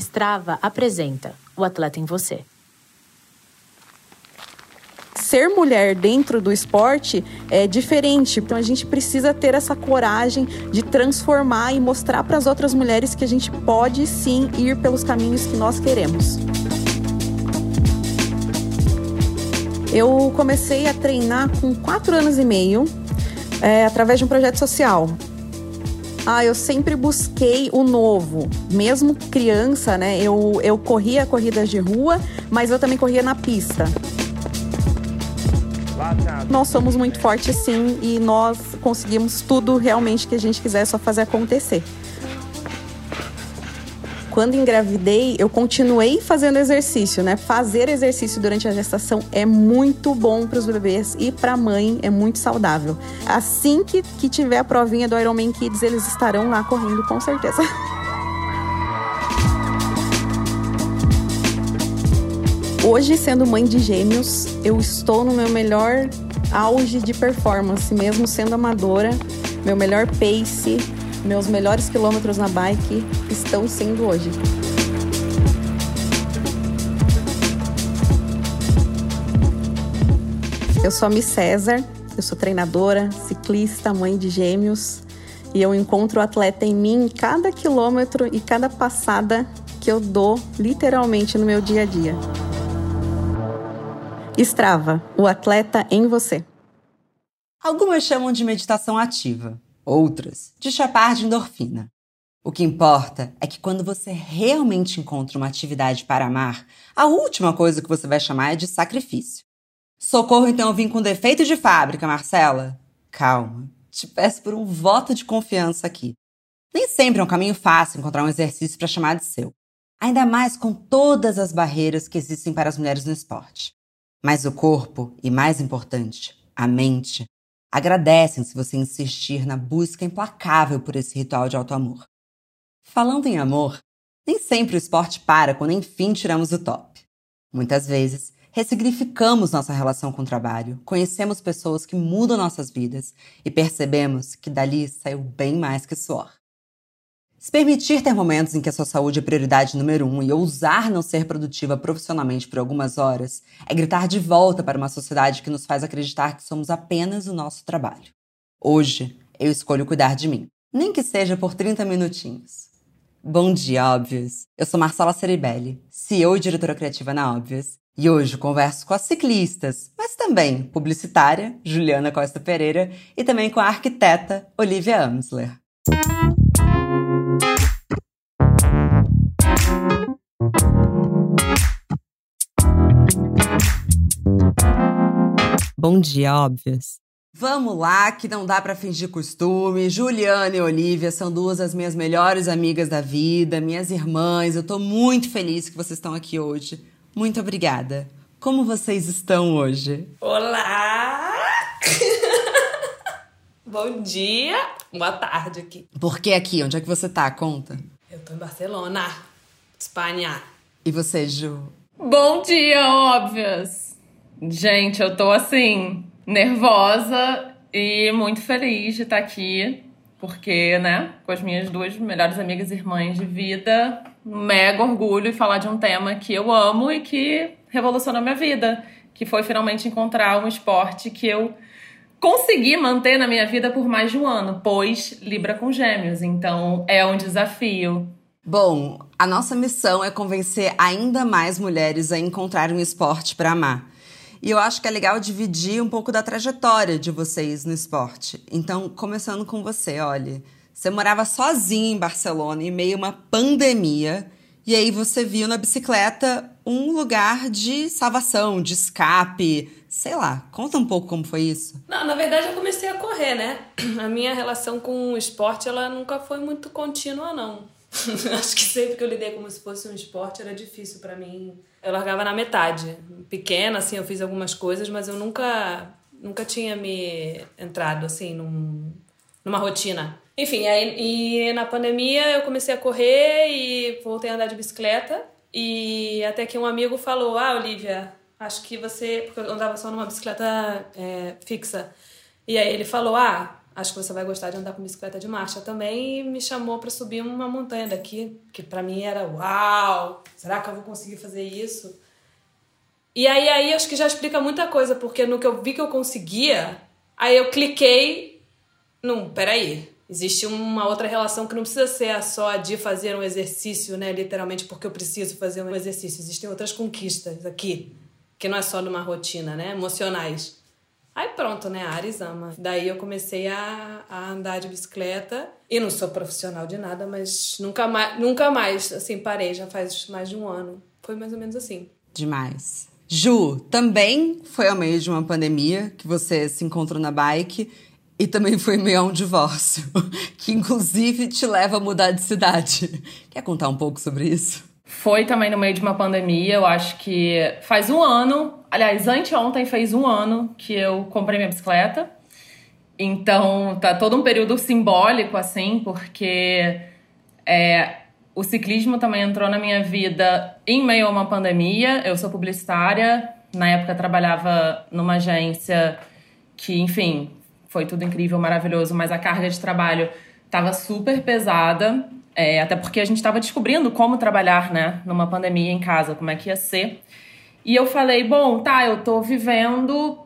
Strava apresenta O Atleta em Você. Ser mulher dentro do esporte é diferente, então a gente precisa ter essa coragem de transformar e mostrar para as outras mulheres que a gente pode sim ir pelos caminhos que nós queremos. Eu comecei a treinar com quatro anos e meio, é, através de um projeto social. Ah, eu sempre busquei o novo. Mesmo criança, né? Eu, eu corria corridas de rua, mas eu também corria na pista. Nós somos muito fortes sim e nós conseguimos tudo realmente que a gente quiser, só fazer acontecer. Quando engravidei, eu continuei fazendo exercício, né? Fazer exercício durante a gestação é muito bom para os bebês e para a mãe é muito saudável. Assim que, que tiver a provinha do Ironman Kids, eles estarão lá correndo com certeza. Hoje, sendo mãe de gêmeos, eu estou no meu melhor auge de performance, mesmo sendo amadora, meu melhor pace, meus melhores quilômetros na bike estão sendo hoje. Eu sou a Miss César, eu sou treinadora, ciclista, mãe de gêmeos e eu encontro o atleta em mim cada quilômetro e cada passada que eu dou literalmente no meu dia a dia. Strava, o atleta em você. Algumas chamam de meditação ativa outras de chapar de endorfina. O que importa é que quando você realmente encontra uma atividade para amar, a última coisa que você vai chamar é de sacrifício. Socorro, então eu vim com defeito de fábrica, Marcela? Calma, te peço por um voto de confiança aqui. Nem sempre é um caminho fácil encontrar um exercício para chamar de seu. Ainda mais com todas as barreiras que existem para as mulheres no esporte. Mas o corpo, e mais importante, a mente, agradecem se você insistir na busca implacável por esse ritual de auto-amor. Falando em amor, nem sempre o esporte para quando enfim tiramos o top. Muitas vezes, ressignificamos nossa relação com o trabalho, conhecemos pessoas que mudam nossas vidas e percebemos que dali saiu bem mais que suor. Se permitir ter momentos em que a sua saúde é prioridade número um e ousar não ser produtiva profissionalmente por algumas horas é gritar de volta para uma sociedade que nos faz acreditar que somos apenas o nosso trabalho. Hoje, eu escolho cuidar de mim, nem que seja por 30 minutinhos. Bom dia, Óbvios! Eu sou Marcela Ceribelli, CEO e diretora criativa na Óbvios, e hoje converso com as ciclistas, mas também publicitária, Juliana Costa Pereira, e também com a arquiteta, Olivia Amsler. Bom dia, óbvias. Vamos lá, que não dá para fingir costume. Juliana e Olivia são duas das minhas melhores amigas da vida, minhas irmãs. Eu tô muito feliz que vocês estão aqui hoje. Muito obrigada. Como vocês estão hoje? Olá! Bom dia, boa tarde aqui. Por que aqui? Onde é que você tá? Conta. Eu tô em Barcelona, Espanha. E você, Ju? Bom dia, óbvias! Gente, eu tô assim, nervosa e muito feliz de estar aqui, porque, né, com as minhas duas melhores amigas e irmãs de vida, mega orgulho e falar de um tema que eu amo e que revolucionou minha vida, que foi finalmente encontrar um esporte que eu consegui manter na minha vida por mais de um ano, pois Libra com Gêmeos, então é um desafio. Bom, a nossa missão é convencer ainda mais mulheres a encontrar um esporte para amar. E eu acho que é legal dividir um pouco da trajetória de vocês no esporte. Então, começando com você, olha. Você morava sozinha em Barcelona em meio a uma pandemia. E aí você viu na bicicleta um lugar de salvação, de escape, sei lá. Conta um pouco como foi isso. Não, na verdade eu comecei a correr, né? A minha relação com o esporte, ela nunca foi muito contínua, não. Acho que sempre que eu lidei como se fosse um esporte era difícil para mim. Eu largava na metade. Pequena, assim, eu fiz algumas coisas, mas eu nunca, nunca tinha me entrado, assim, num, numa rotina. Enfim, aí, e na pandemia eu comecei a correr e voltei a andar de bicicleta. E até que um amigo falou: Ah, Olivia, acho que você. Porque eu andava só numa bicicleta é, fixa. E aí ele falou: Ah, acho que você vai gostar de andar com bicicleta de marcha também. E me chamou para subir uma montanha daqui, que para mim era uau, será que eu vou conseguir fazer isso? E aí, aí acho que já explica muita coisa, porque no que eu vi que eu conseguia, aí eu cliquei num, peraí, existe uma outra relação que não precisa ser só de fazer um exercício, né, literalmente porque eu preciso fazer um exercício. Existem outras conquistas aqui, que não é só numa rotina, né, emocionais. Aí pronto, né? A Ares ama. Daí eu comecei a, a andar de bicicleta. E não sou profissional de nada, mas nunca mais, nunca mais, assim, parei. Já faz mais de um ano. Foi mais ou menos assim. Demais. Ju, também foi ao meio de uma pandemia que você se encontrou na bike e também foi meio a um divórcio, que inclusive te leva a mudar de cidade. Quer contar um pouco sobre isso? Foi também no meio de uma pandemia, eu acho que faz um ano, aliás, anteontem fez um ano que eu comprei minha bicicleta. Então tá todo um período simbólico, assim, porque é, o ciclismo também entrou na minha vida em meio a uma pandemia. Eu sou publicitária, na época trabalhava numa agência que, enfim, foi tudo incrível, maravilhoso, mas a carga de trabalho estava super pesada. É, até porque a gente estava descobrindo como trabalhar, né, numa pandemia em casa, como é que ia ser. E eu falei, bom, tá, eu tô vivendo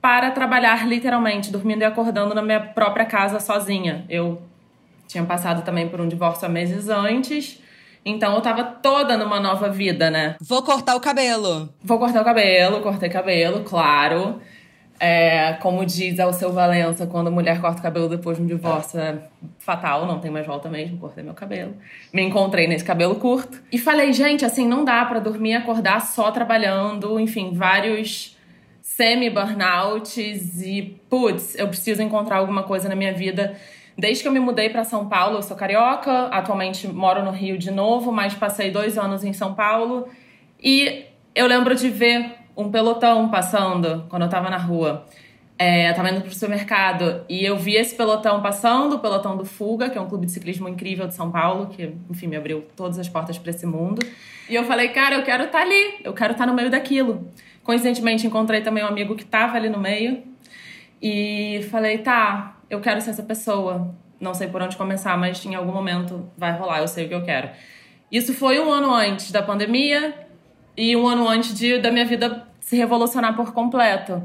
para trabalhar literalmente, dormindo e acordando na minha própria casa sozinha. Eu tinha passado também por um divórcio há meses antes. Então eu tava toda numa nova vida, né? Vou cortar o cabelo. Vou cortar o cabelo, cortei cabelo, claro. É, como diz Alceu Valença, quando a mulher corta o cabelo depois de um divórcio, é fatal, não tem mais volta mesmo, cortei meu cabelo. Me encontrei nesse cabelo curto. E falei, gente, assim, não dá para dormir e acordar só trabalhando, enfim, vários semi-burnouts e, putz, eu preciso encontrar alguma coisa na minha vida. Desde que eu me mudei para São Paulo, eu sou carioca, atualmente moro no Rio de novo, mas passei dois anos em São Paulo. E eu lembro de ver um pelotão passando quando eu tava na rua. É, eu tava indo pro supermercado e eu vi esse pelotão passando, o pelotão do Fuga, que é um clube de ciclismo incrível de São Paulo, que, enfim, me abriu todas as portas para esse mundo. E eu falei, cara, eu quero estar tá ali, eu quero estar tá no meio daquilo. Coincidentemente, encontrei também um amigo que tava ali no meio e falei, tá, eu quero ser essa pessoa. Não sei por onde começar, mas em algum momento vai rolar, eu sei o que eu quero. Isso foi um ano antes da pandemia, e um ano antes de, da minha vida se revolucionar por completo.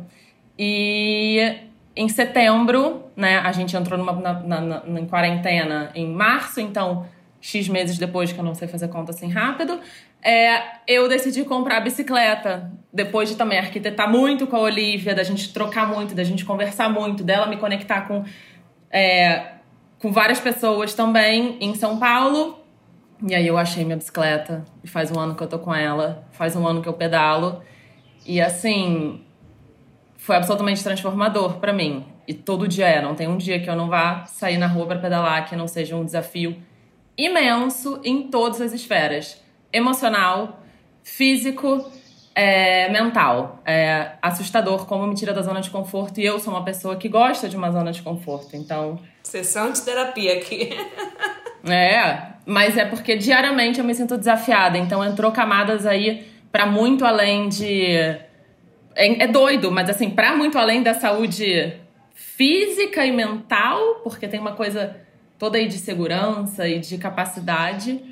E em setembro, né, a gente entrou numa, na, na, na, em quarentena em março, então X meses depois, que eu não sei fazer conta assim rápido, é, eu decidi comprar a bicicleta. Depois de também arquitetar muito com a Olivia, da gente trocar muito, da gente conversar muito, dela me conectar com, é, com várias pessoas também em São Paulo. E aí eu achei minha bicicleta. E faz um ano que eu tô com ela. Faz um ano que eu pedalo. E assim, foi absolutamente transformador para mim. E todo dia é. Não tem um dia que eu não vá sair na rua para pedalar que não seja um desafio imenso em todas as esferas: emocional, físico, é, mental. É assustador como me tira da zona de conforto. E eu sou uma pessoa que gosta de uma zona de conforto. Então. Sessão de terapia aqui. É, mas é porque diariamente eu me sinto desafiada. Então entrou camadas aí para muito além de. É, é doido, mas assim, para muito além da saúde física e mental, porque tem uma coisa toda aí de segurança e de capacidade.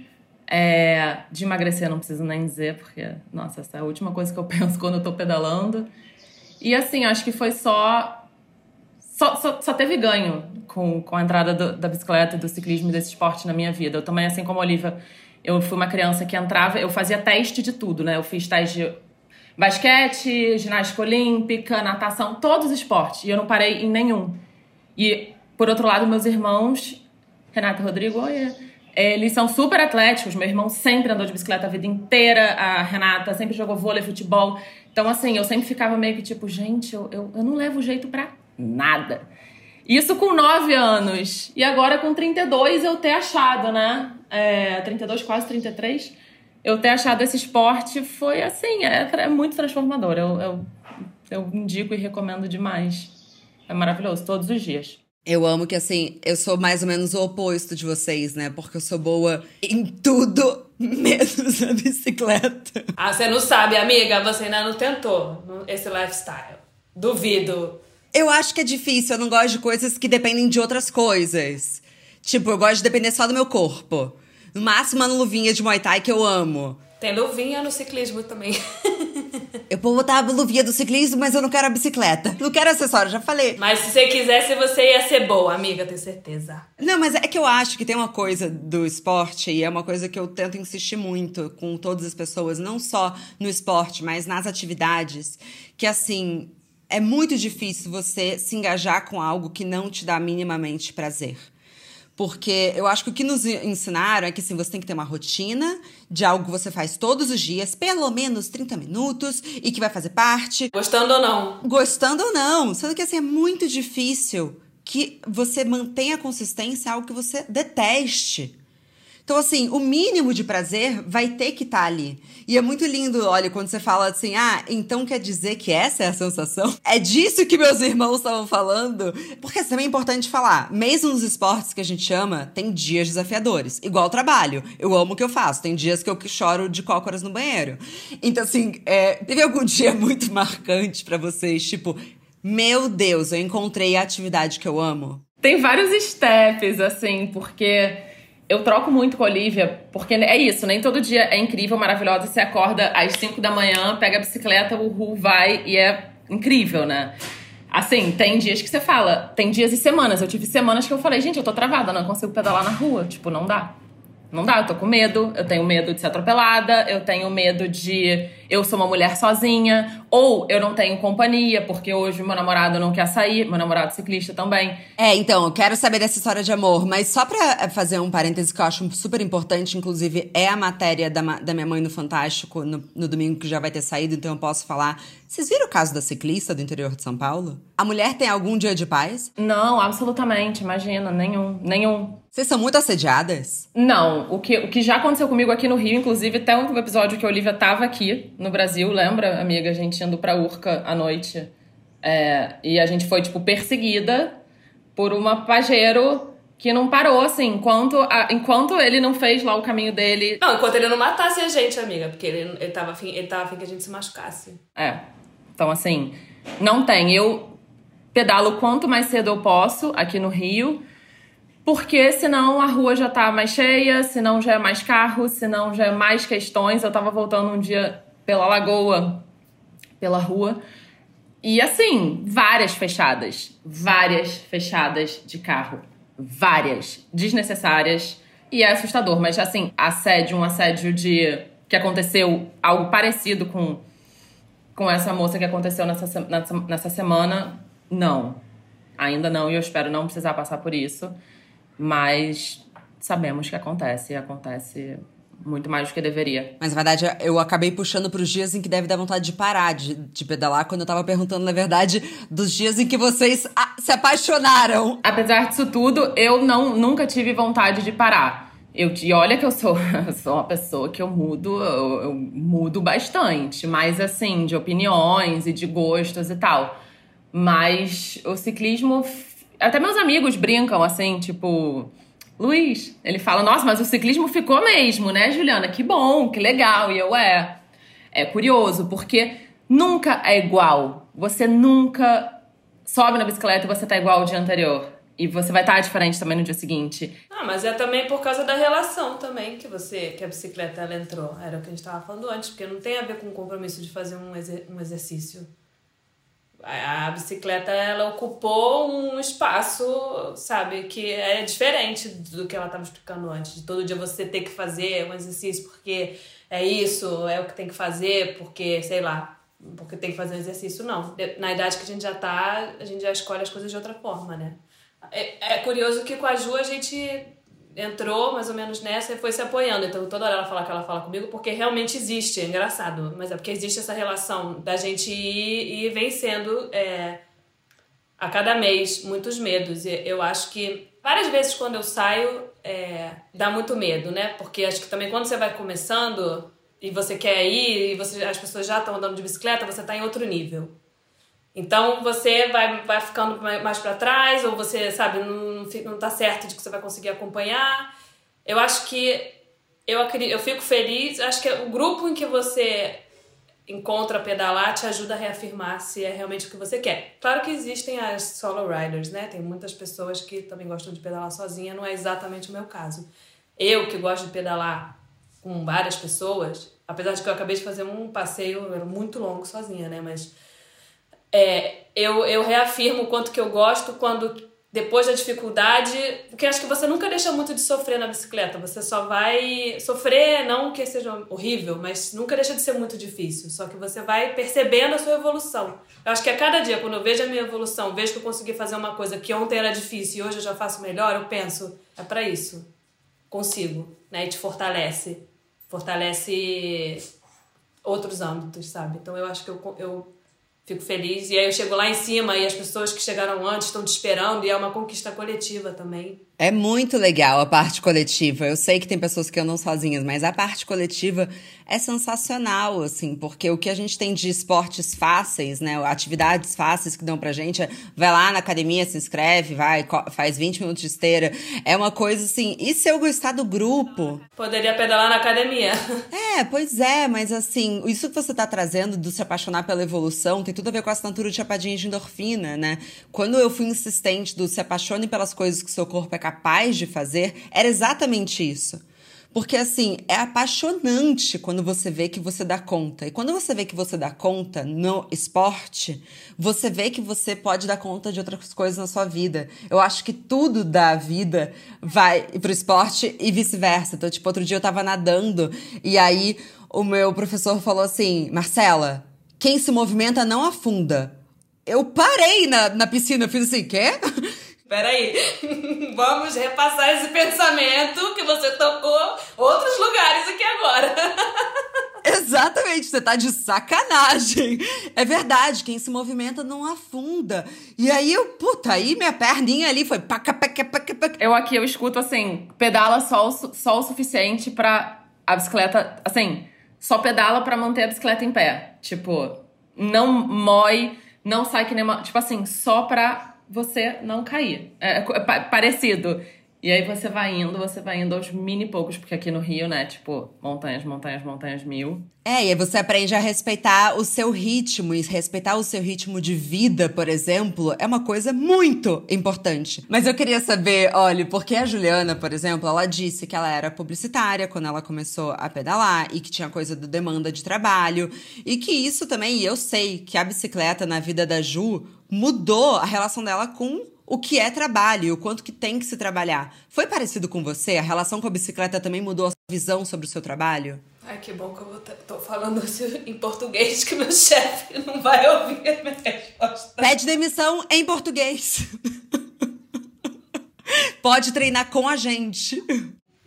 É, de emagrecer, não preciso nem dizer, porque, nossa, essa é a última coisa que eu penso quando eu tô pedalando. E assim, acho que foi só só, só, só, teve ganho com, com a entrada do, da bicicleta, do ciclismo desse esporte na minha vida. Eu também, assim como a Olivia, eu fui uma criança que entrava, eu fazia teste de tudo, né? Eu fiz teste de basquete, ginástica olímpica, natação, todos os esportes. E eu não parei em nenhum. E, por outro lado, meus irmãos, Renato e Rodrigo, oi, eles são super atléticos. Meu irmão sempre andou de bicicleta a vida inteira. A Renata sempre jogou vôlei, futebol. Então, assim, eu sempre ficava meio que tipo, gente, eu, eu, eu não levo jeito pra nada. Isso com 9 anos. E agora com 32 eu ter achado, né? É, 32, quase 33. Eu ter achado esse esporte foi assim, é, é muito transformador. Eu, eu, eu indico e recomendo demais. É maravilhoso, todos os dias. Eu amo que, assim, eu sou mais ou menos o oposto de vocês, né? Porque eu sou boa em tudo, menos na bicicleta. Ah, você não sabe, amiga, você ainda não tentou esse lifestyle. Duvido. Eu acho que é difícil, eu não gosto de coisas que dependem de outras coisas. Tipo, eu gosto de depender só do meu corpo. No máximo, uma luvinha de Muay Thai que eu amo. Tem luvinha no ciclismo também. Eu vou botar a luvinha do ciclismo, mas eu não quero a bicicleta. Não quero acessório, já falei. Mas se você quisesse, você ia ser boa, amiga, tenho certeza. Não, mas é que eu acho que tem uma coisa do esporte, e é uma coisa que eu tento insistir muito com todas as pessoas, não só no esporte, mas nas atividades, que assim, é muito difícil você se engajar com algo que não te dá minimamente prazer. Porque eu acho que o que nos ensinaram é que assim, você tem que ter uma rotina de algo que você faz todos os dias, pelo menos 30 minutos, e que vai fazer parte. Gostando ou não. Gostando ou não. Sendo que assim, é muito difícil que você mantenha a consistência algo que você deteste. Então, assim, o mínimo de prazer vai ter que estar tá ali. E é muito lindo, olha, quando você fala assim, ah, então quer dizer que essa é a sensação? É disso que meus irmãos estavam falando. Porque também é importante falar, mesmo nos esportes que a gente ama, tem dias desafiadores. Igual o trabalho. Eu amo o que eu faço. Tem dias que eu choro de cócoras no banheiro. Então, assim, é, teve algum dia muito marcante para vocês? Tipo, meu Deus, eu encontrei a atividade que eu amo. Tem vários steps, assim, porque eu troco muito com a Olivia, porque é isso, nem todo dia é incrível, maravilhosa. Você acorda às 5 da manhã, pega a bicicleta, o Ru vai e é incrível, né? Assim, tem dias que você fala, tem dias e semanas. Eu tive semanas que eu falei, gente, eu tô travada, não consigo pedalar na rua. Tipo, não dá. Não dá, eu tô com medo, eu tenho medo de ser atropelada, eu tenho medo de eu sou uma mulher sozinha, ou eu não tenho companhia, porque hoje meu namorado não quer sair, meu namorado ciclista também. É, então, eu quero saber dessa história de amor, mas só pra é, fazer um parêntese que eu acho super importante, inclusive, é a matéria da, da minha mãe no Fantástico, no, no domingo que já vai ter saído, então eu posso falar. Vocês viram o caso da ciclista do interior de São Paulo? A mulher tem algum dia de paz? Não, absolutamente, imagina, nenhum, nenhum. Vocês são muito assediadas? Não, o que, o que já aconteceu comigo aqui no Rio, inclusive até um episódio que a Olivia tava aqui no Brasil, lembra, amiga? A gente indo pra Urca à noite. É, e a gente foi, tipo, perseguida por uma pajeiro que não parou, assim, enquanto, a, enquanto ele não fez lá o caminho dele. Não, enquanto ele não matasse a gente, amiga, porque ele, ele, tava, afim, ele tava afim que a gente se machucasse. É. Então, assim, não tem. Eu pedalo quanto mais cedo eu posso aqui no Rio porque senão a rua já tá mais cheia, senão já é mais carro, senão já é mais questões. Eu tava voltando um dia pela lagoa, pela rua, e assim, várias fechadas, várias fechadas de carro, várias desnecessárias e é assustador, mas assim, assédio, um assédio de que aconteceu algo parecido com com essa moça que aconteceu nessa, nessa, nessa semana, não. Ainda não, e eu espero não precisar passar por isso. Mas sabemos que acontece, e acontece muito mais do que deveria. Mas na verdade eu acabei puxando para os dias em que deve dar vontade de parar de, de pedalar, quando eu tava perguntando, na verdade, dos dias em que vocês se apaixonaram. Apesar disso tudo, eu não nunca tive vontade de parar. Eu, e olha que eu sou, eu sou uma pessoa que eu mudo, eu, eu mudo bastante, mas assim, de opiniões e de gostos e tal. Mas o ciclismo até meus amigos brincam assim, tipo. Luiz, ele fala, nossa, mas o ciclismo ficou mesmo, né, Juliana? Que bom, que legal. E eu, é. É curioso, porque nunca é igual. Você nunca sobe na bicicleta e você tá igual ao dia anterior. E você vai estar tá diferente também no dia seguinte. Ah, mas é também por causa da relação também que você, que a bicicleta ela entrou. Era o que a gente tava falando antes, porque não tem a ver com o compromisso de fazer um, exer um exercício a bicicleta ela ocupou um espaço, sabe, que é diferente do que ela estava explicando antes. De todo dia você ter que fazer um exercício porque é isso, é o que tem que fazer, porque, sei lá, porque tem que fazer um exercício. Não. Na idade que a gente já tá, a gente já escolhe as coisas de outra forma, né? É, é curioso que com a Ju a gente entrou mais ou menos nessa e foi se apoiando. Então toda hora ela fala que ela fala comigo porque realmente existe, é engraçado. Mas é porque existe essa relação da gente ir, ir vencendo é, a cada mês muitos medos. E eu acho que várias vezes quando eu saio é, dá muito medo, né? Porque acho que também quando você vai começando e você quer ir e você, as pessoas já estão andando de bicicleta, você está em outro nível. Então você vai, vai ficando mais para trás, ou você, sabe, não, não tá certo de que você vai conseguir acompanhar. Eu acho que eu, eu fico feliz, acho que o grupo em que você encontra pedalar te ajuda a reafirmar se é realmente o que você quer. Claro que existem as solo riders, né? Tem muitas pessoas que também gostam de pedalar sozinha, não é exatamente o meu caso. Eu que gosto de pedalar com várias pessoas, apesar de que eu acabei de fazer um passeio muito longo sozinha, né? Mas é, eu, eu reafirmo o quanto que eu gosto quando depois da dificuldade, porque acho que você nunca deixa muito de sofrer na bicicleta, você só vai sofrer, não que seja horrível, mas nunca deixa de ser muito difícil, só que você vai percebendo a sua evolução. Eu acho que a cada dia, quando eu vejo a minha evolução, vejo que eu consegui fazer uma coisa que ontem era difícil e hoje eu já faço melhor, eu penso, é para isso. Consigo, né? E te fortalece. Fortalece outros âmbitos, sabe? Então eu acho que eu, eu fico feliz. E aí eu chego lá em cima e as pessoas que chegaram antes estão te esperando e é uma conquista coletiva também. É muito legal a parte coletiva. Eu sei que tem pessoas que andam sozinhas, mas a parte coletiva é sensacional, assim, porque o que a gente tem de esportes fáceis, né, atividades fáceis que dão pra gente, é, vai lá na academia, se inscreve, vai, faz 20 minutos de esteira. É uma coisa assim, e se eu gostar do grupo? Poderia pedalar na academia. É, pois é, mas assim, isso que você tá trazendo do se apaixonar pela evolução tem tudo a ver com a assinatura de chapadinha de endorfina, né? Quando eu fui insistente do se apaixone pelas coisas que seu corpo é capaz de fazer, era exatamente isso. Porque, assim, é apaixonante quando você vê que você dá conta. E quando você vê que você dá conta no esporte, você vê que você pode dar conta de outras coisas na sua vida. Eu acho que tudo da vida vai pro esporte e vice-versa. Então, tipo, outro dia eu tava nadando e aí o meu professor falou assim: Marcela, quem se movimenta não afunda. Eu parei na, na piscina, eu fiz assim, quê? Peraí, vamos repassar esse pensamento que você tocou outros lugares aqui agora. Exatamente, você tá de sacanagem. É verdade, quem se movimenta não afunda. E aí eu, puta, aí minha perninha ali foi paca, paca, paca, paca. Eu aqui, eu escuto assim, pedala só o, só o suficiente pra a bicicleta, assim, só pedala pra manter a bicicleta em pé. Tipo, não mói, não sai que nem uma... Tipo assim, só pra você não cair. É, é, é parecido. E aí você vai indo, você vai indo aos mini poucos, porque aqui no Rio, né, tipo, montanhas, montanhas, montanhas mil. É, e aí você aprende a respeitar o seu ritmo, e respeitar o seu ritmo de vida, por exemplo, é uma coisa muito importante. Mas eu queria saber, olha, porque a Juliana, por exemplo, ela disse que ela era publicitária quando ela começou a pedalar, e que tinha coisa do demanda de trabalho, e que isso também, e eu sei que a bicicleta na vida da Ju mudou a relação dela com o que é trabalho e o quanto que tem que se trabalhar. Foi parecido com você? A relação com a bicicleta também mudou a visão sobre o seu trabalho? Ai, que bom que eu tô falando em português que meu chefe não vai ouvir a minha resposta. Pede demissão em português. Pode treinar com a gente.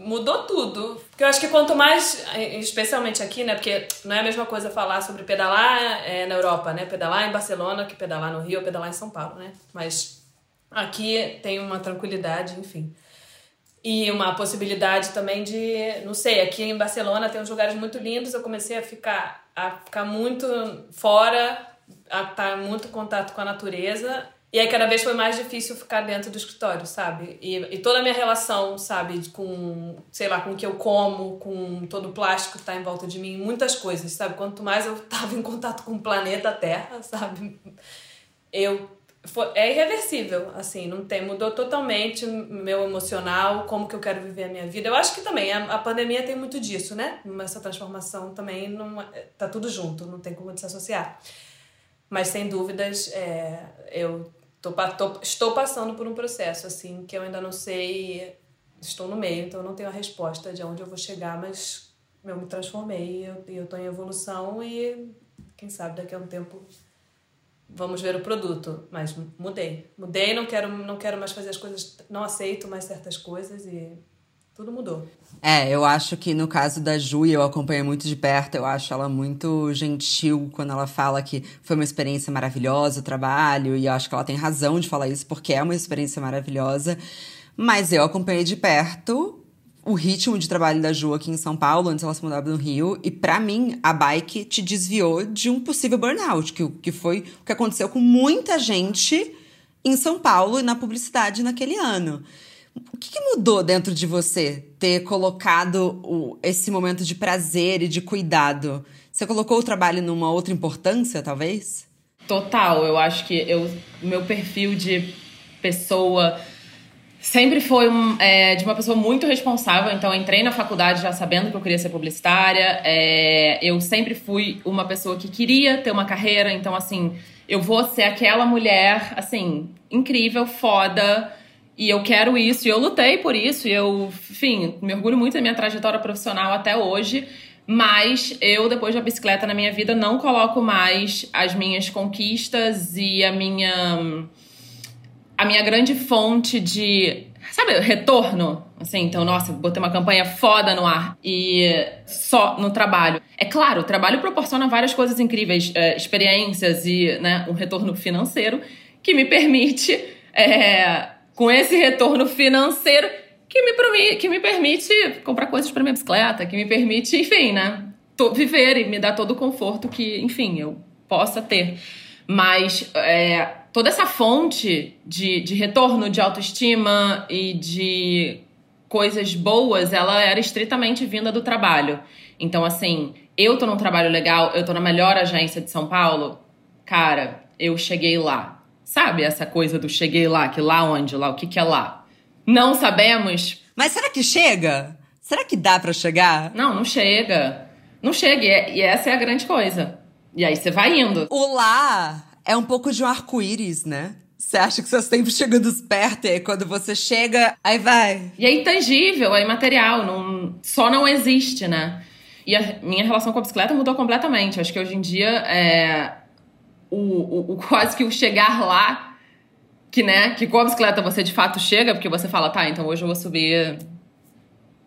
Mudou tudo. Porque eu acho que quanto mais, especialmente aqui, né? Porque não é a mesma coisa falar sobre pedalar é, na Europa, né? Pedalar em Barcelona que pedalar no Rio ou pedalar em São Paulo, né? Mas Aqui tem uma tranquilidade, enfim. E uma possibilidade também de, não sei, aqui em Barcelona tem uns lugares muito lindos, eu comecei a ficar a ficar muito fora, a estar muito em contato com a natureza. E aí cada vez foi mais difícil ficar dentro do escritório, sabe? E, e toda a minha relação, sabe, com, sei lá, com o que eu como, com todo o plástico que tá em volta de mim, muitas coisas, sabe? Quanto mais eu tava em contato com o planeta Terra, sabe? Eu foi, é irreversível, assim, não tem, mudou totalmente meu emocional, como que eu quero viver a minha vida. Eu acho que também a, a pandemia tem muito disso, né? Essa transformação também não, é, tá tudo junto, não tem como desassociar. Mas sem dúvidas, é, eu tô, tô, estou passando por um processo, assim, que eu ainda não sei, estou no meio, então não tenho a resposta de onde eu vou chegar, mas eu me transformei, eu, eu tô em evolução e quem sabe daqui a um tempo vamos ver o produto, mas mudei. Mudei, não quero, não quero mais fazer as coisas, não aceito mais certas coisas e tudo mudou. É, eu acho que no caso da Ju, eu acompanho muito de perto, eu acho ela muito gentil quando ela fala que foi uma experiência maravilhosa o trabalho, e eu acho que ela tem razão de falar isso, porque é uma experiência maravilhosa. Mas eu acompanhei de perto o ritmo de trabalho da Ju aqui em São Paulo, antes ela se mudava no Rio, e para mim, a bike te desviou de um possível burnout, que, que foi o que aconteceu com muita gente em São Paulo e na publicidade naquele ano. O que, que mudou dentro de você? ter colocado o, esse momento de prazer e de cuidado. Você colocou o trabalho numa outra importância, talvez? Total, eu acho que eu, meu perfil de pessoa sempre foi um, é, de uma pessoa muito responsável. Então, entrei na faculdade já sabendo que eu queria ser publicitária. É, eu sempre fui uma pessoa que queria ter uma carreira. Então, assim, eu vou ser aquela mulher, assim, incrível, foda. E eu quero isso. E eu lutei por isso. E eu, enfim, me orgulho muito da minha trajetória profissional até hoje. Mas eu, depois da bicicleta na minha vida, não coloco mais as minhas conquistas e a minha a minha grande fonte de, sabe, retorno. Assim, então, nossa, botei uma campanha foda no ar e só no trabalho. É claro, o trabalho proporciona várias coisas incríveis, é, experiências e né, um retorno financeiro que me permite, é, com esse retorno financeiro, que me, que me permite comprar coisas para minha bicicleta, que me permite, enfim, né, viver e me dar todo o conforto que, enfim, eu possa ter. Mas é, toda essa fonte de, de retorno de autoestima e de coisas boas, ela era estritamente vinda do trabalho. Então, assim, eu tô num trabalho legal, eu tô na melhor agência de São Paulo, cara, eu cheguei lá. Sabe essa coisa do cheguei lá, que lá onde, lá, o que que é lá? Não sabemos. Mas será que chega? Será que dá para chegar? Não, não chega. Não chega, e, e essa é a grande coisa. E aí você vai indo. O lá é um pouco de um arco-íris, né? Você acha que você está sempre chegando perto, e aí quando você chega, aí vai. E é intangível, é imaterial, não, só não existe, né? E a minha relação com a bicicleta mudou completamente. Acho que hoje em dia é o, o, o quase que o chegar lá, que né, que com a bicicleta você de fato chega, porque você fala, tá, então hoje eu vou subir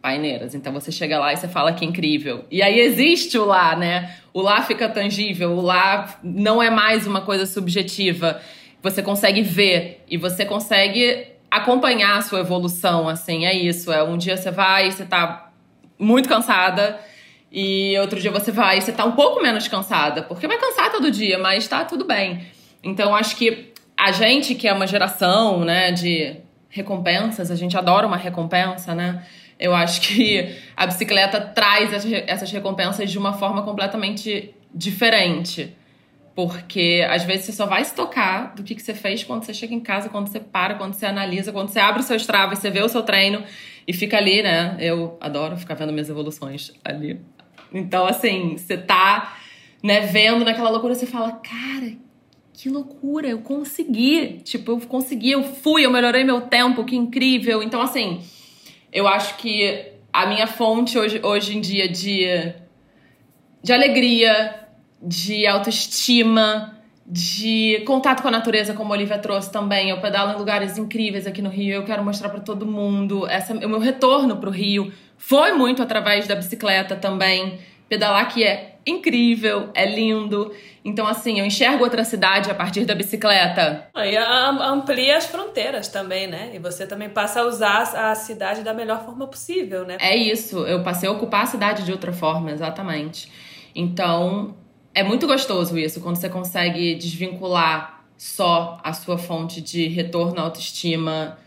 paineiras. Então você chega lá e você fala que é incrível. E aí existe o lá, né? O lá fica tangível, o lá não é mais uma coisa subjetiva. Você consegue ver e você consegue acompanhar a sua evolução, assim, é isso. É um dia você vai, você tá muito cansada. E outro dia você vai você tá um pouco menos cansada, porque vai cansar todo dia, mas tá tudo bem. Então acho que a gente que é uma geração, né, de recompensas, a gente adora uma recompensa, né? Eu acho que a bicicleta traz essas recompensas de uma forma completamente diferente. Porque às vezes você só vai se tocar do que, que você fez quando você chega em casa, quando você para, quando você analisa, quando você abre os seus travas, você vê o seu treino e fica ali, né? Eu adoro ficar vendo minhas evoluções ali. Então, assim, você tá, né, vendo naquela loucura, você fala, cara, que loucura, eu consegui. Tipo, eu consegui, eu fui, eu melhorei meu tempo, que incrível. Então, assim, eu acho que a minha fonte hoje, hoje em dia de, de alegria, de autoestima, de contato com a natureza, como a Olivia trouxe também. Eu pedalo em lugares incríveis aqui no Rio, eu quero mostrar para todo mundo. Essa, o meu retorno para o Rio foi muito através da bicicleta também. Pedalar que é incrível, é lindo. Então, assim, eu enxergo outra cidade a partir da bicicleta. E amplia as fronteiras também, né? E você também passa a usar a cidade da melhor forma possível, né? É isso, eu passei a ocupar a cidade de outra forma, exatamente. Então, é muito gostoso isso, quando você consegue desvincular só a sua fonte de retorno à autoestima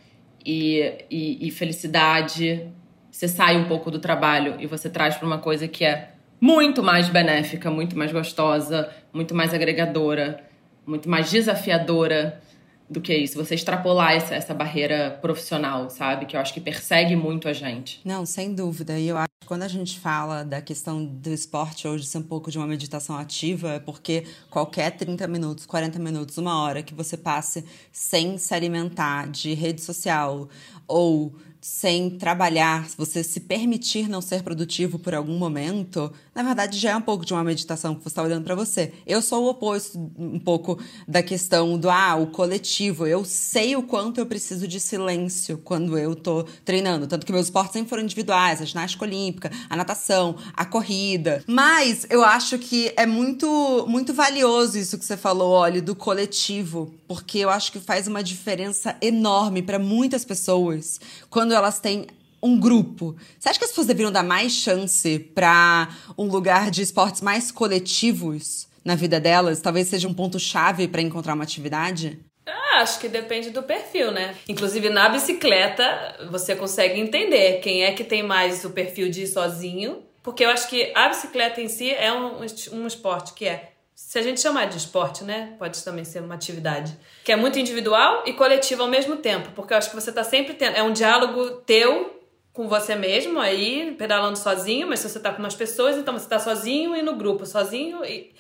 e, e, e felicidade. Você sai um pouco do trabalho e você traz para uma coisa que é muito mais benéfica, muito mais gostosa, muito mais agregadora, muito mais desafiadora do que isso. Você extrapolar essa, essa barreira profissional, sabe? Que eu acho que persegue muito a gente. Não, sem dúvida. E eu acho que quando a gente fala da questão do esporte hoje ser um pouco de uma meditação ativa, é porque qualquer 30 minutos, 40 minutos, uma hora que você passe sem se alimentar de rede social ou sem trabalhar, você se permitir não ser produtivo por algum momento, na verdade já é um pouco de uma meditação que você está olhando para você. Eu sou o oposto um pouco da questão do ah, o coletivo. Eu sei o quanto eu preciso de silêncio quando eu tô treinando, tanto que meus esportes sempre foram individuais, a ginástica olímpica, a natação, a corrida. Mas eu acho que é muito muito valioso isso que você falou, olha, do coletivo, porque eu acho que faz uma diferença enorme para muitas pessoas quando elas têm um grupo. Você acha que as pessoas deveriam dar mais chance para um lugar de esportes mais coletivos na vida delas? Talvez seja um ponto chave para encontrar uma atividade? Ah, acho que depende do perfil, né? Inclusive na bicicleta, você consegue entender quem é que tem mais o perfil de ir sozinho. Porque eu acho que a bicicleta em si é um, um esporte que é se a gente chamar de esporte, né? Pode também ser uma atividade que é muito individual e coletiva ao mesmo tempo, porque eu acho que você tá sempre tendo. É um diálogo teu com você mesmo, aí, pedalando sozinho, mas se você tá com umas pessoas, então você tá sozinho e no grupo, sozinho. E,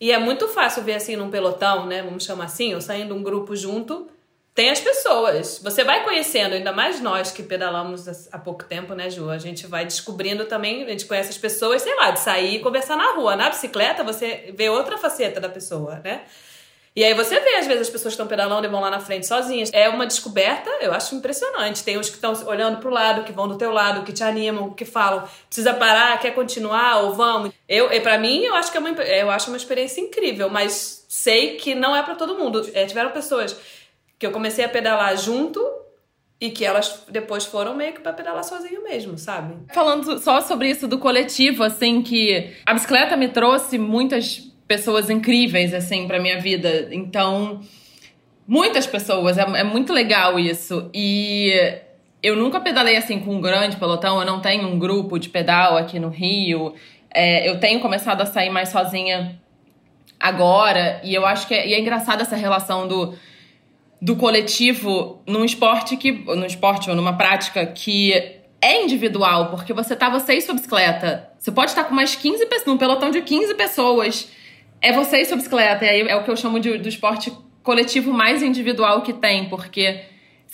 e é muito fácil ver assim num pelotão, né? Vamos chamar assim, ou saindo um grupo junto tem as pessoas. Você vai conhecendo, ainda mais nós que pedalamos há pouco tempo, né, Ju? A gente vai descobrindo também, a gente conhece as pessoas, sei lá, de sair e conversar na rua. Na bicicleta, você vê outra faceta da pessoa, né? E aí você vê, às vezes, as pessoas estão pedalando e vão lá na frente sozinhas. É uma descoberta, eu acho impressionante. Tem uns que estão olhando pro lado, que vão do teu lado, que te animam, que falam, precisa parar, quer continuar, ou vamos. Eu, e para mim, eu acho que é uma, eu acho uma experiência incrível, mas sei que não é para todo mundo. É, tiveram pessoas que eu comecei a pedalar junto e que elas depois foram meio que pra pedalar sozinho mesmo, sabe? Falando só sobre isso do coletivo, assim, que a bicicleta me trouxe muitas pessoas incríveis, assim, pra minha vida. Então, muitas pessoas, é, é muito legal isso. E eu nunca pedalei assim com um grande pelotão, eu não tenho um grupo de pedal aqui no Rio. É, eu tenho começado a sair mais sozinha agora, e eu acho que é, e é engraçado essa relação do do coletivo num esporte que. no esporte ou numa prática que é individual, porque você tá você e sua bicicleta. Você pode estar com mais 15 pessoas, num pelotão de 15 pessoas. É você e sua bicicleta. E aí é o que eu chamo de, do esporte coletivo mais individual que tem, porque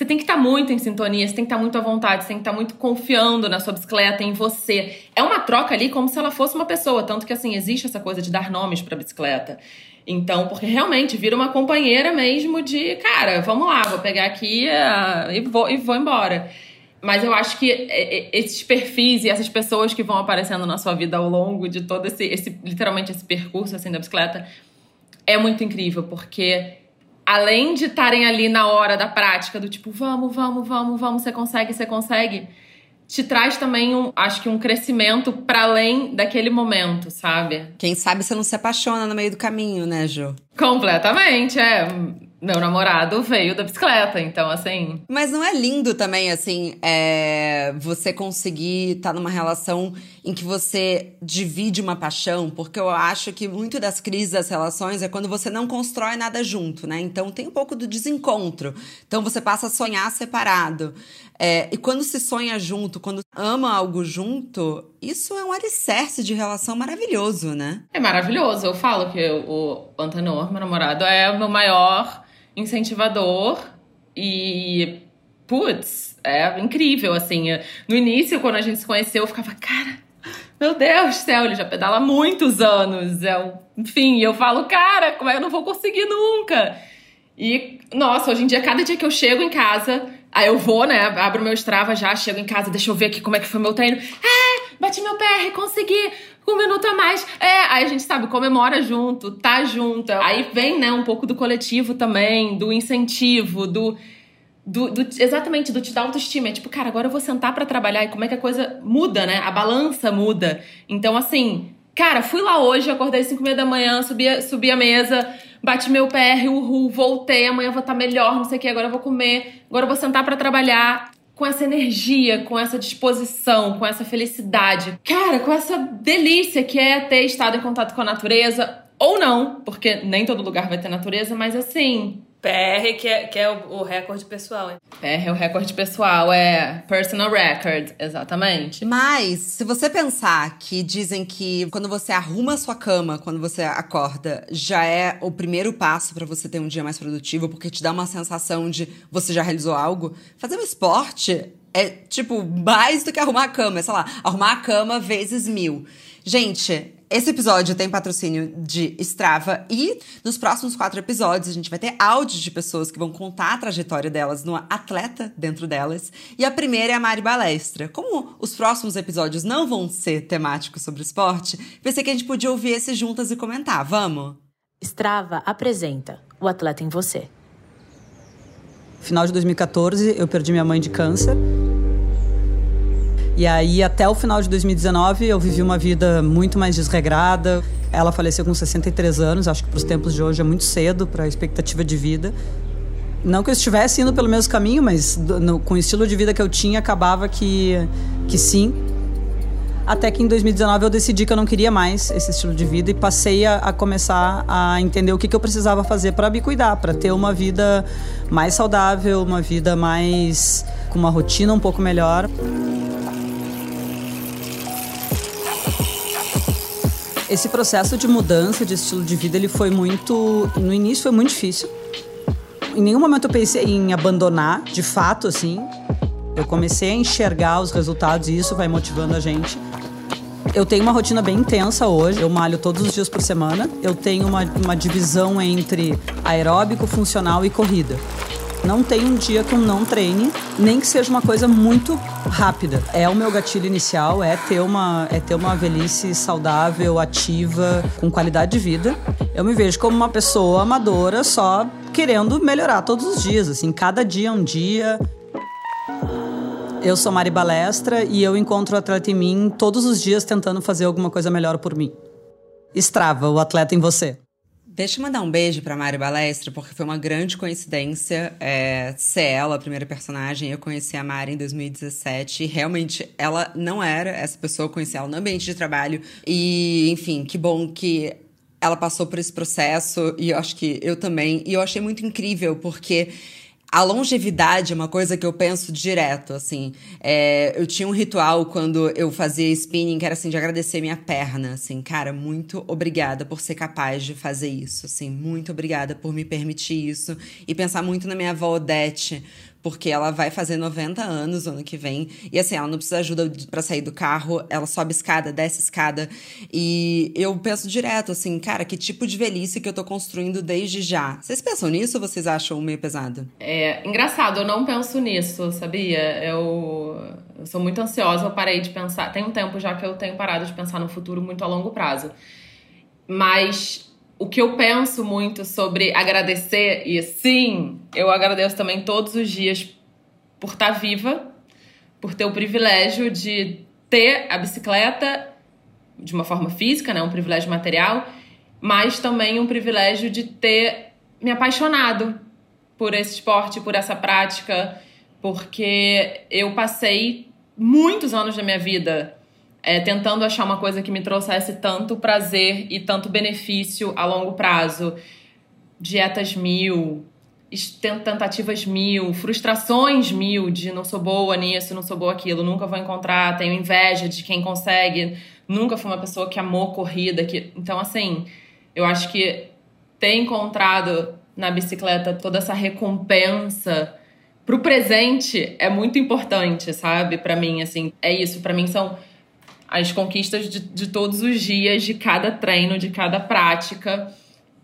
você tem que estar muito em sintonia, você tem que estar muito à vontade, você tem que estar muito confiando na sua bicicleta, em você. É uma troca ali como se ela fosse uma pessoa, tanto que assim, existe essa coisa de dar nomes para bicicleta. Então, porque realmente vira uma companheira mesmo de, cara, vamos lá, vou pegar aqui uh, e, vou, e vou embora. Mas eu acho que esses perfis e essas pessoas que vão aparecendo na sua vida ao longo de todo esse, esse literalmente esse percurso assim da bicicleta é muito incrível, porque além de estarem ali na hora da prática do tipo, vamos, vamos, vamos, vamos, você consegue, você consegue, te traz também, um, acho que um crescimento para além daquele momento, sabe? Quem sabe você não se apaixona no meio do caminho, né, Ju? Completamente, é. Meu namorado veio da bicicleta, então assim. Mas não é lindo também, assim, é, você conseguir estar tá numa relação em que você divide uma paixão, porque eu acho que muito das crises das relações é quando você não constrói nada junto, né? Então tem um pouco do desencontro. Então você passa a sonhar separado. É, e quando se sonha junto, quando ama algo junto, isso é um alicerce de relação maravilhoso, né? É maravilhoso. Eu falo que o Antenor, meu namorado, é o meu maior incentivador e, putz, é incrível, assim. No início, quando a gente se conheceu, eu ficava, cara, meu Deus do céu, ele já pedala há muitos anos. É, enfim, eu falo, cara, como é que eu não vou conseguir nunca? E, nossa, hoje em dia, cada dia que eu chego em casa, Aí eu vou, né? Abro meu Strava já, chego em casa, deixa eu ver aqui como é que foi meu treino. É, bati meu PR, consegui, um minuto a mais. É, aí a gente sabe, comemora junto, tá junto. Aí vem, né, um pouco do coletivo também, do incentivo, do. Do, do, exatamente, do te dar autoestima. É tipo, cara, agora eu vou sentar para trabalhar e como é que a coisa muda, né? A balança muda. Então, assim, cara, fui lá hoje, acordei às 5 e meia da manhã, subi, subi a mesa, bati meu PR, uhul, voltei, amanhã vou estar tá melhor, não sei o que, agora eu vou comer, agora eu vou sentar para trabalhar com essa energia, com essa disposição, com essa felicidade. Cara, com essa delícia que é ter estado em contato com a natureza, ou não, porque nem todo lugar vai ter natureza, mas assim, PR, que é, que é o, o recorde pessoal. Hein? PR é o recorde pessoal, é personal record, exatamente. Mas, se você pensar que dizem que quando você arruma a sua cama, quando você acorda, já é o primeiro passo para você ter um dia mais produtivo, porque te dá uma sensação de você já realizou algo, fazer um esporte é, tipo, mais do que arrumar a cama. É, sei lá, arrumar a cama vezes mil. Gente, esse episódio tem patrocínio de Strava e nos próximos quatro episódios a gente vai ter áudios de pessoas que vão contar a trajetória delas no atleta dentro delas. E a primeira é a Mari Balestra. Como os próximos episódios não vão ser temáticos sobre esporte, pensei que a gente podia ouvir esse juntas e comentar. Vamos? Strava apresenta O Atleta em Você. Final de 2014, eu perdi minha mãe de câncer. E aí, até o final de 2019, eu vivi uma vida muito mais desregrada. Ela faleceu com 63 anos, acho que para os tempos de hoje é muito cedo para a expectativa de vida. Não que eu estivesse indo pelo mesmo caminho, mas no, com o estilo de vida que eu tinha, acabava que, que sim. Até que em 2019 eu decidi que eu não queria mais esse estilo de vida e passei a, a começar a entender o que, que eu precisava fazer para me cuidar, para ter uma vida mais saudável, uma vida mais. com uma rotina um pouco melhor. Esse processo de mudança de estilo de vida, ele foi muito. No início foi muito difícil. Em nenhum momento eu pensei em abandonar, de fato, assim. Eu comecei a enxergar os resultados e isso vai motivando a gente. Eu tenho uma rotina bem intensa hoje. Eu malho todos os dias por semana. Eu tenho uma, uma divisão entre aeróbico, funcional e corrida. Não tem um dia que eu não treine, nem que seja uma coisa muito rápida. É o meu gatilho inicial, é ter uma, é ter uma velhice saudável, ativa, com qualidade de vida. Eu me vejo como uma pessoa amadora, só querendo melhorar todos os dias, assim, cada dia é um dia. Eu sou Mari Balestra e eu encontro o atleta em mim todos os dias tentando fazer alguma coisa melhor por mim. Estrava o atleta em você. Deixa eu mandar um beijo pra Mari Balestra, porque foi uma grande coincidência é, ser ela a primeira personagem. Eu conheci a Mari em 2017 e realmente ela não era essa pessoa, eu conheci ela no ambiente de trabalho. E, enfim, que bom que ela passou por esse processo e eu acho que eu também. E eu achei muito incrível, porque a longevidade é uma coisa que eu penso direto, assim. É, eu tinha um ritual quando eu fazia spinning, que era assim, de agradecer minha perna, assim. Cara, muito obrigada por ser capaz de fazer isso, assim. Muito obrigada por me permitir isso. E pensar muito na minha avó Odete, porque ela vai fazer 90 anos ano que vem. E assim, ela não precisa de ajuda para sair do carro, ela sobe escada, desce escada. E eu penso direto assim, cara, que tipo de velhice que eu tô construindo desde já. Vocês pensam nisso ou vocês acham meio pesado? É engraçado, eu não penso nisso, sabia? Eu, eu sou muito ansiosa, eu parei de pensar. Tem um tempo já que eu tenho parado de pensar no futuro muito a longo prazo. Mas o que eu penso muito sobre agradecer, e sim, eu agradeço também todos os dias por estar viva, por ter o privilégio de ter a bicicleta de uma forma física, né, um privilégio material, mas também um privilégio de ter me apaixonado por esse esporte, por essa prática, porque eu passei muitos anos da minha vida é, tentando achar uma coisa que me trouxesse tanto prazer e tanto benefício a longo prazo. Dietas mil, tentativas mil, frustrações mil de não sou boa nisso, não sou boa aquilo, nunca vou encontrar, tenho inveja de quem consegue, nunca fui uma pessoa que amou corrida, que então assim, eu acho que ter encontrado na bicicleta toda essa recompensa pro presente é muito importante, sabe? Para mim assim, é isso, para mim são as conquistas de, de todos os dias, de cada treino, de cada prática.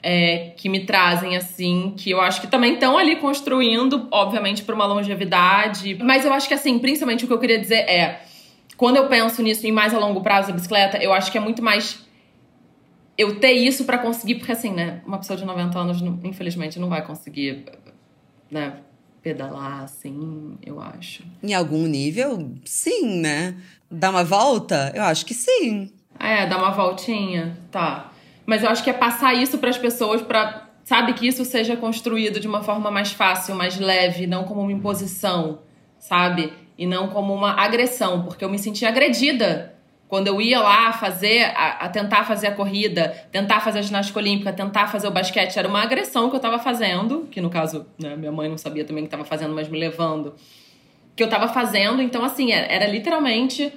É, que me trazem assim, que eu acho que também estão ali construindo, obviamente, para uma longevidade. Mas eu acho que assim, principalmente o que eu queria dizer é, quando eu penso nisso em mais a longo prazo da bicicleta, eu acho que é muito mais eu ter isso para conseguir, porque assim, né, uma pessoa de 90 anos, infelizmente, não vai conseguir, né, pedalar assim, eu acho. Em algum nível, sim, né? Dar uma volta? Eu acho que sim. É, dar uma voltinha, tá. Mas eu acho que é passar isso para as pessoas para sabe que isso seja construído de uma forma mais fácil, mais leve, não como uma imposição, sabe? E não como uma agressão, porque eu me senti agredida quando eu ia lá fazer, a, a, tentar fazer a corrida, tentar fazer a ginástica olímpica, tentar fazer o basquete, era uma agressão que eu tava fazendo, que no caso, né, minha mãe não sabia também que tava fazendo, mas me levando que eu tava fazendo. Então, assim, era, era literalmente.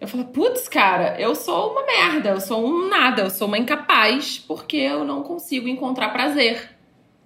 Eu falei, putz, cara, eu sou uma merda, eu sou um nada, eu sou uma incapaz, porque eu não consigo encontrar prazer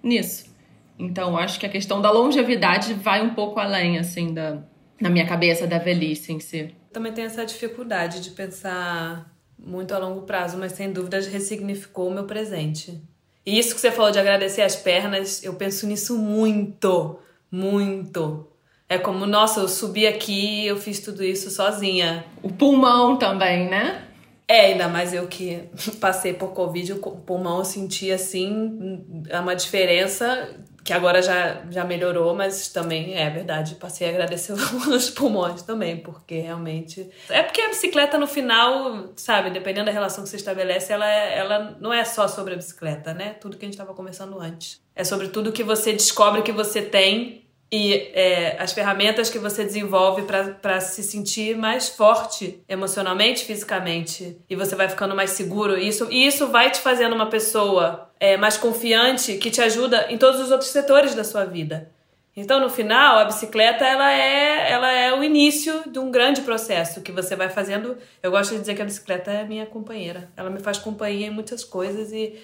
nisso. Então, acho que a questão da longevidade vai um pouco além, assim, da, na minha cabeça, da velhice em si. Também tem essa dificuldade de pensar muito a longo prazo, mas sem dúvida ressignificou o meu presente. E isso que você falou de agradecer as pernas, eu penso nisso muito, muito. É como, nossa, eu subi aqui eu fiz tudo isso sozinha. O pulmão também, né? É, ainda mais eu que passei por Covid, o pulmão eu senti assim, uma diferença que agora já, já melhorou, mas também é verdade, passei a agradecer os pulmões também, porque realmente. É porque a bicicleta no final, sabe, dependendo da relação que você estabelece, ela, ela não é só sobre a bicicleta, né? Tudo que a gente estava conversando antes. É sobre tudo que você descobre que você tem e é, as ferramentas que você desenvolve para se sentir mais forte emocionalmente, fisicamente, e você vai ficando mais seguro. Isso, e isso vai te fazendo uma pessoa é, mais confiante que te ajuda em todos os outros setores da sua vida. Então, no final, a bicicleta ela é, ela é o início de um grande processo que você vai fazendo. Eu gosto de dizer que a bicicleta é minha companheira. Ela me faz companhia em muitas coisas e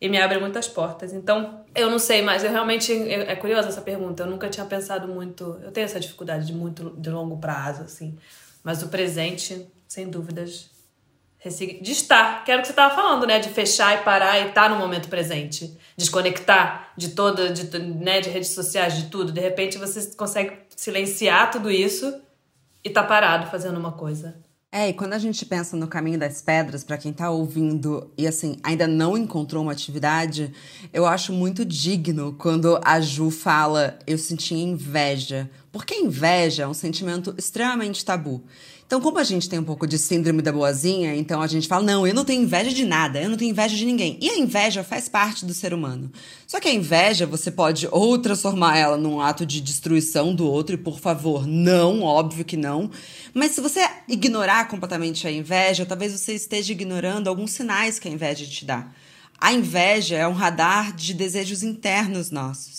e me abre muitas portas. Então, eu não sei, mas eu realmente é curiosa essa pergunta. Eu nunca tinha pensado muito. Eu tenho essa dificuldade de muito de longo prazo, assim. Mas o presente, sem dúvidas, de estar. Que era o que você estava falando, né? De fechar e parar e estar tá no momento presente. Desconectar de toda, de, né? de redes sociais, de tudo. De repente você consegue silenciar tudo isso e tá parado fazendo uma coisa. É, e quando a gente pensa no caminho das pedras, para quem tá ouvindo e assim, ainda não encontrou uma atividade, eu acho muito digno quando a Ju fala eu senti inveja. Porque inveja é um sentimento extremamente tabu. Então, como a gente tem um pouco de síndrome da boazinha, então a gente fala: não, eu não tenho inveja de nada, eu não tenho inveja de ninguém. E a inveja faz parte do ser humano. Só que a inveja, você pode ou transformar ela num ato de destruição do outro, e por favor, não, óbvio que não. Mas se você ignorar completamente a inveja, talvez você esteja ignorando alguns sinais que a inveja te dá. A inveja é um radar de desejos internos nossos.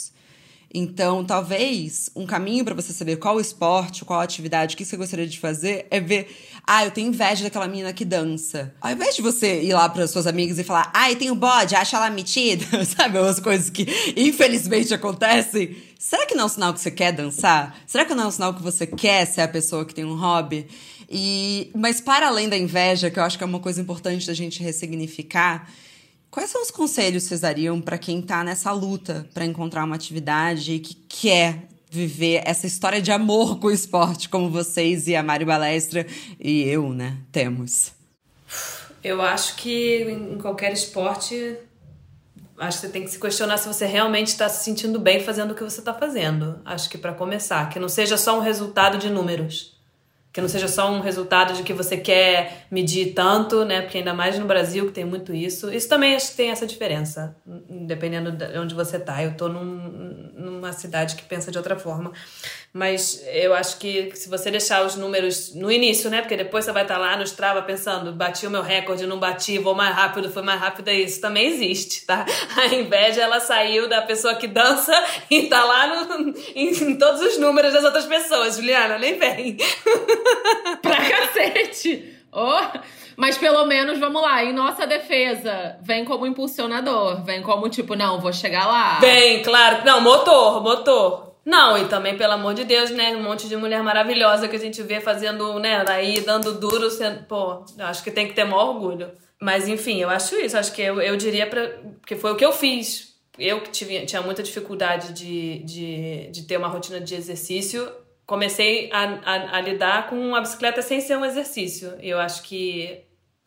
Então, talvez um caminho para você saber qual esporte, qual atividade, o que você gostaria de fazer é ver, ah, eu tenho inveja daquela menina que dança. Ao invés de você ir lá para suas amigas e falar, ah, eu tenho bode, acha ela metida, sabe? Umas coisas que infelizmente acontecem. Será que não é um sinal que você quer dançar? Será que não é um sinal que você quer ser a pessoa que tem um hobby? E, mas para além da inveja, que eu acho que é uma coisa importante da gente ressignificar, Quais são os conselhos que vocês dariam para quem está nessa luta para encontrar uma atividade e que quer viver essa história de amor com o esporte, como vocês e a Mari Balestra e eu, né, temos? Eu acho que em qualquer esporte, acho que você tem que se questionar se você realmente está se sentindo bem fazendo o que você está fazendo. Acho que para começar, que não seja só um resultado de números. Que não seja só um resultado de que você quer medir tanto, né? Porque ainda mais no Brasil que tem muito isso. Isso também tem essa diferença, dependendo de onde você tá. Eu tô num, numa cidade que pensa de outra forma. Mas eu acho que se você deixar os números no início, né? Porque depois você vai estar tá lá no Strava pensando, bati o meu recorde, não bati, vou mais rápido, foi mais rápido, isso. Também existe, tá? A inveja, ela saiu da pessoa que dança e tá lá no, em, em todos os números das outras pessoas. Juliana, nem vem. pra cacete! Oh. Mas pelo menos, vamos lá, em nossa defesa, vem como impulsionador, vem como tipo, não, vou chegar lá. Vem, claro. Não, motor, motor. Não, e também, pelo amor de Deus, né? Um monte de mulher maravilhosa que a gente vê fazendo, né? Aí dando duro, sendo, pô, acho que tem que ter maior orgulho. Mas enfim, eu acho isso. Acho que eu, eu diria para que foi o que eu fiz. Eu que tive, tinha muita dificuldade de, de, de ter uma rotina de exercício, comecei a, a, a lidar com a bicicleta sem ser um exercício. Eu acho que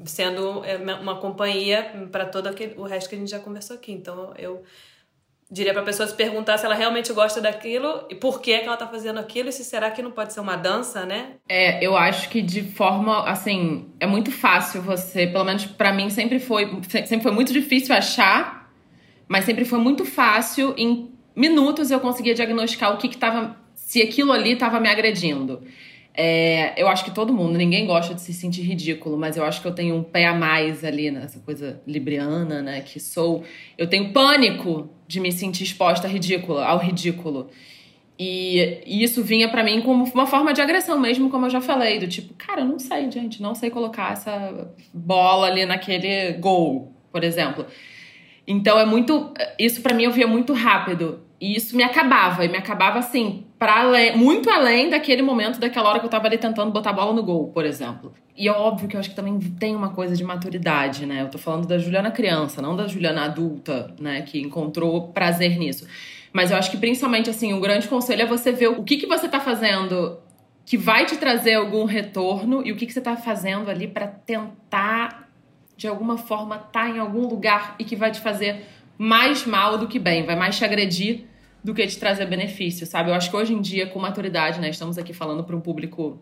sendo é, uma companhia para todo aquele, o resto que a gente já conversou aqui. Então eu diria para a pessoa se perguntar se ela realmente gosta daquilo e por que, que ela está fazendo aquilo e se será que não pode ser uma dança, né? É, eu acho que de forma assim, é muito fácil você, pelo menos para mim sempre foi, sempre foi muito difícil achar, mas sempre foi muito fácil em minutos eu conseguia diagnosticar o que estava se aquilo ali estava me agredindo. É, eu acho que todo mundo, ninguém gosta de se sentir ridículo, mas eu acho que eu tenho um pé a mais ali nessa coisa libriana, né? Que sou. Eu tenho pânico de me sentir exposta ridícula, ao ridículo. E, e isso vinha para mim como uma forma de agressão mesmo, como eu já falei, do tipo, cara, eu não sei, gente, não sei colocar essa bola ali naquele gol, por exemplo. Então é muito. Isso para mim eu via muito rápido. E isso me acabava, e me acabava assim, para muito além daquele momento, daquela hora que eu tava ali tentando botar a bola no gol, por exemplo. E é óbvio que eu acho que também tem uma coisa de maturidade, né? Eu tô falando da Juliana criança, não da Juliana adulta, né, que encontrou prazer nisso. Mas eu acho que principalmente assim, um grande conselho é você ver o que que você tá fazendo que vai te trazer algum retorno e o que que você tá fazendo ali para tentar de alguma forma tá em algum lugar e que vai te fazer mais mal do que bem, vai mais te agredir do que te trazer benefício, sabe? Eu acho que hoje em dia, com maturidade, né? Estamos aqui falando para um público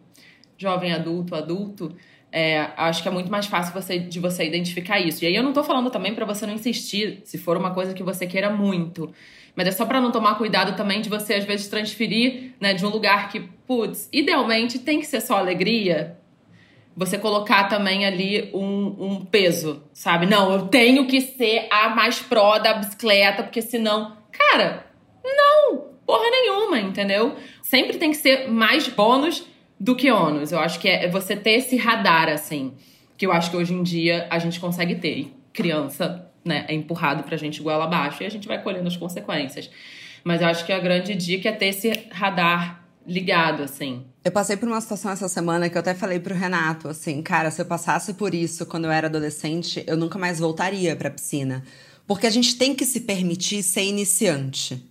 jovem, adulto, adulto. É, acho que é muito mais fácil você, de você identificar isso. E aí eu não tô falando também para você não insistir, se for uma coisa que você queira muito. Mas é só para não tomar cuidado também de você, às vezes, transferir né, de um lugar que, putz, idealmente tem que ser só alegria, você colocar também ali um, um, peso, sabe? Não, eu tenho que ser a mais pró da bicicleta, porque senão. Cara, não! Porra nenhuma, entendeu? Sempre tem que ser mais bônus do que ônus. Eu acho que é você ter esse radar, assim, que eu acho que hoje em dia a gente consegue ter. E criança, né, é empurrado pra gente igual abaixo e a gente vai colhendo as consequências. Mas eu acho que a grande dica é ter esse radar ligado, assim. Eu passei por uma situação essa semana que eu até falei pro Renato, assim, cara, se eu passasse por isso quando eu era adolescente, eu nunca mais voltaria pra piscina. Porque a gente tem que se permitir ser iniciante.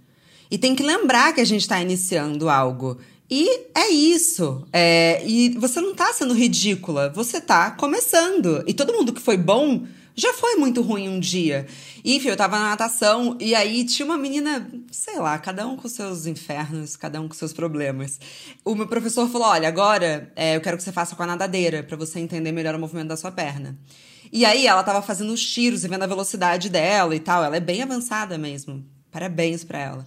E tem que lembrar que a gente está iniciando algo. E é isso. É, e você não tá sendo ridícula, você tá começando. E todo mundo que foi bom já foi muito ruim um dia. Enfim, eu tava na natação e aí tinha uma menina, sei lá, cada um com seus infernos, cada um com seus problemas. O meu professor falou: olha, agora é, eu quero que você faça com a nadadeira, para você entender melhor o movimento da sua perna. E aí ela tava fazendo os tiros e vendo a velocidade dela e tal. Ela é bem avançada mesmo. Parabéns pra ela.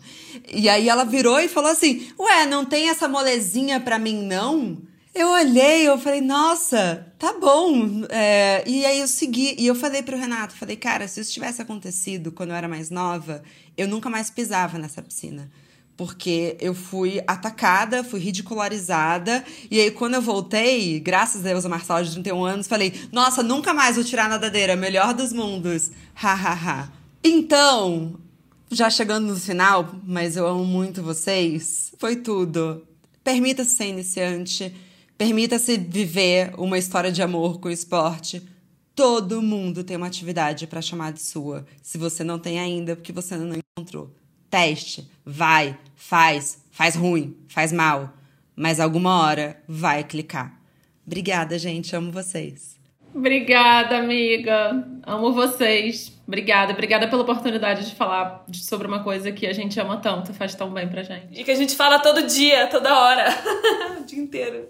E aí ela virou e falou assim: Ué, não tem essa molezinha pra mim, não? Eu olhei, eu falei, nossa, tá bom. É, e aí eu segui, e eu falei pro Renato, falei, cara, se isso tivesse acontecido quando eu era mais nova, eu nunca mais pisava nessa piscina. Porque eu fui atacada, fui ridicularizada, e aí quando eu voltei, graças a Deus, a Marcela de 31 anos, falei, nossa, nunca mais vou tirar nadadeira, melhor dos mundos. Ha, ha, ha. Então, já chegando no final, mas eu amo muito vocês, foi tudo. Permita-se ser iniciante Permita-se viver uma história de amor com o esporte. Todo mundo tem uma atividade para chamar de sua. Se você não tem ainda, porque você não encontrou. Teste, vai, faz, faz ruim, faz mal, mas alguma hora vai clicar. Obrigada, gente, amo vocês. Obrigada, amiga. Amo vocês. Obrigada, obrigada pela oportunidade de falar sobre uma coisa que a gente ama tanto, faz tão bem pra gente. E que a gente fala todo dia, toda hora, o dia inteiro.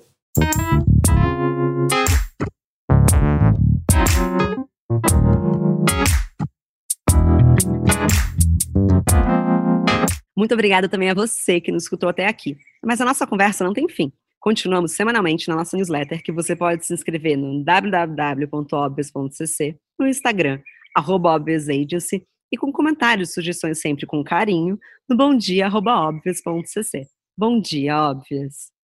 Muito obrigada também a você que nos escutou até aqui. Mas a nossa conversa não tem fim. Continuamos semanalmente na nossa newsletter, que você pode se inscrever no www.obvious.cc, no Instagram, arroba Agency, e com comentários e sugestões sempre com carinho, no bomdia.obvious.cc. Bom dia, Óbvias!